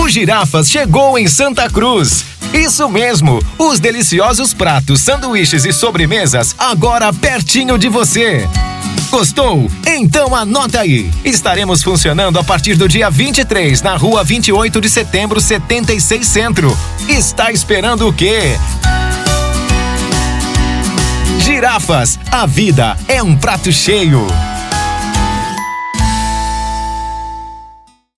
O Girafas chegou em Santa Cruz. Isso mesmo, os deliciosos pratos, sanduíches e sobremesas agora pertinho de você. Gostou? Então anota aí. Estaremos funcionando a partir do dia 23 na rua 28 de setembro, 76 Centro. Está esperando o quê? Girafas, a vida é um prato cheio.